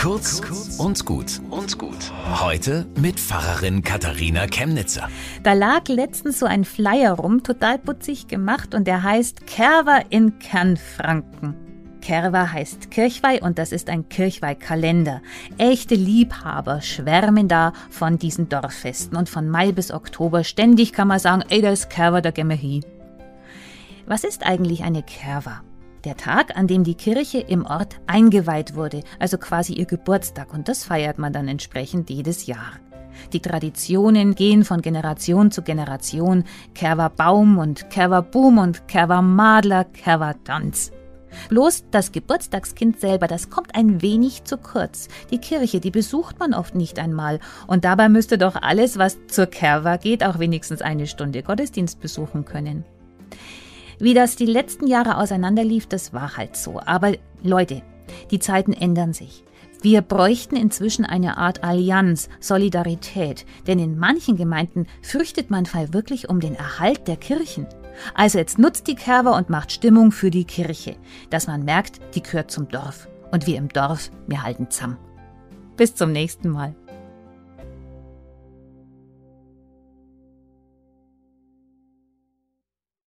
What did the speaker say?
Kurz und gut und gut. Heute mit Pfarrerin Katharina Chemnitzer. Da lag letztens so ein Flyer rum, total putzig gemacht und der heißt Kerwer in Kernfranken. Kerwa heißt Kirchweih und das ist ein Kirchweihkalender. Echte Liebhaber schwärmen da von diesen Dorffesten und von Mai bis Oktober ständig kann man sagen, ey, da ist Kerwa, da gehen wir hin. Was ist eigentlich eine Kerwa? Der Tag, an dem die Kirche im Ort eingeweiht wurde, also quasi ihr Geburtstag, und das feiert man dann entsprechend jedes Jahr. Die Traditionen gehen von Generation zu Generation. Kerwa Baum und Kerwa Boom und Kerwa Madler, Kerwa Tanz. Bloß das Geburtstagskind selber, das kommt ein wenig zu kurz. Die Kirche, die besucht man oft nicht einmal. Und dabei müsste doch alles, was zur Kerwa geht, auch wenigstens eine Stunde Gottesdienst besuchen können. Wie das die letzten Jahre auseinanderlief, das war halt so. Aber Leute, die Zeiten ändern sich. Wir bräuchten inzwischen eine Art Allianz, Solidarität, denn in manchen Gemeinden fürchtet man Fall wirklich um den Erhalt der Kirchen. Also jetzt nutzt die Kerber und macht Stimmung für die Kirche, dass man merkt, die gehört zum Dorf. Und wir im Dorf, wir halten zusammen. Bis zum nächsten Mal.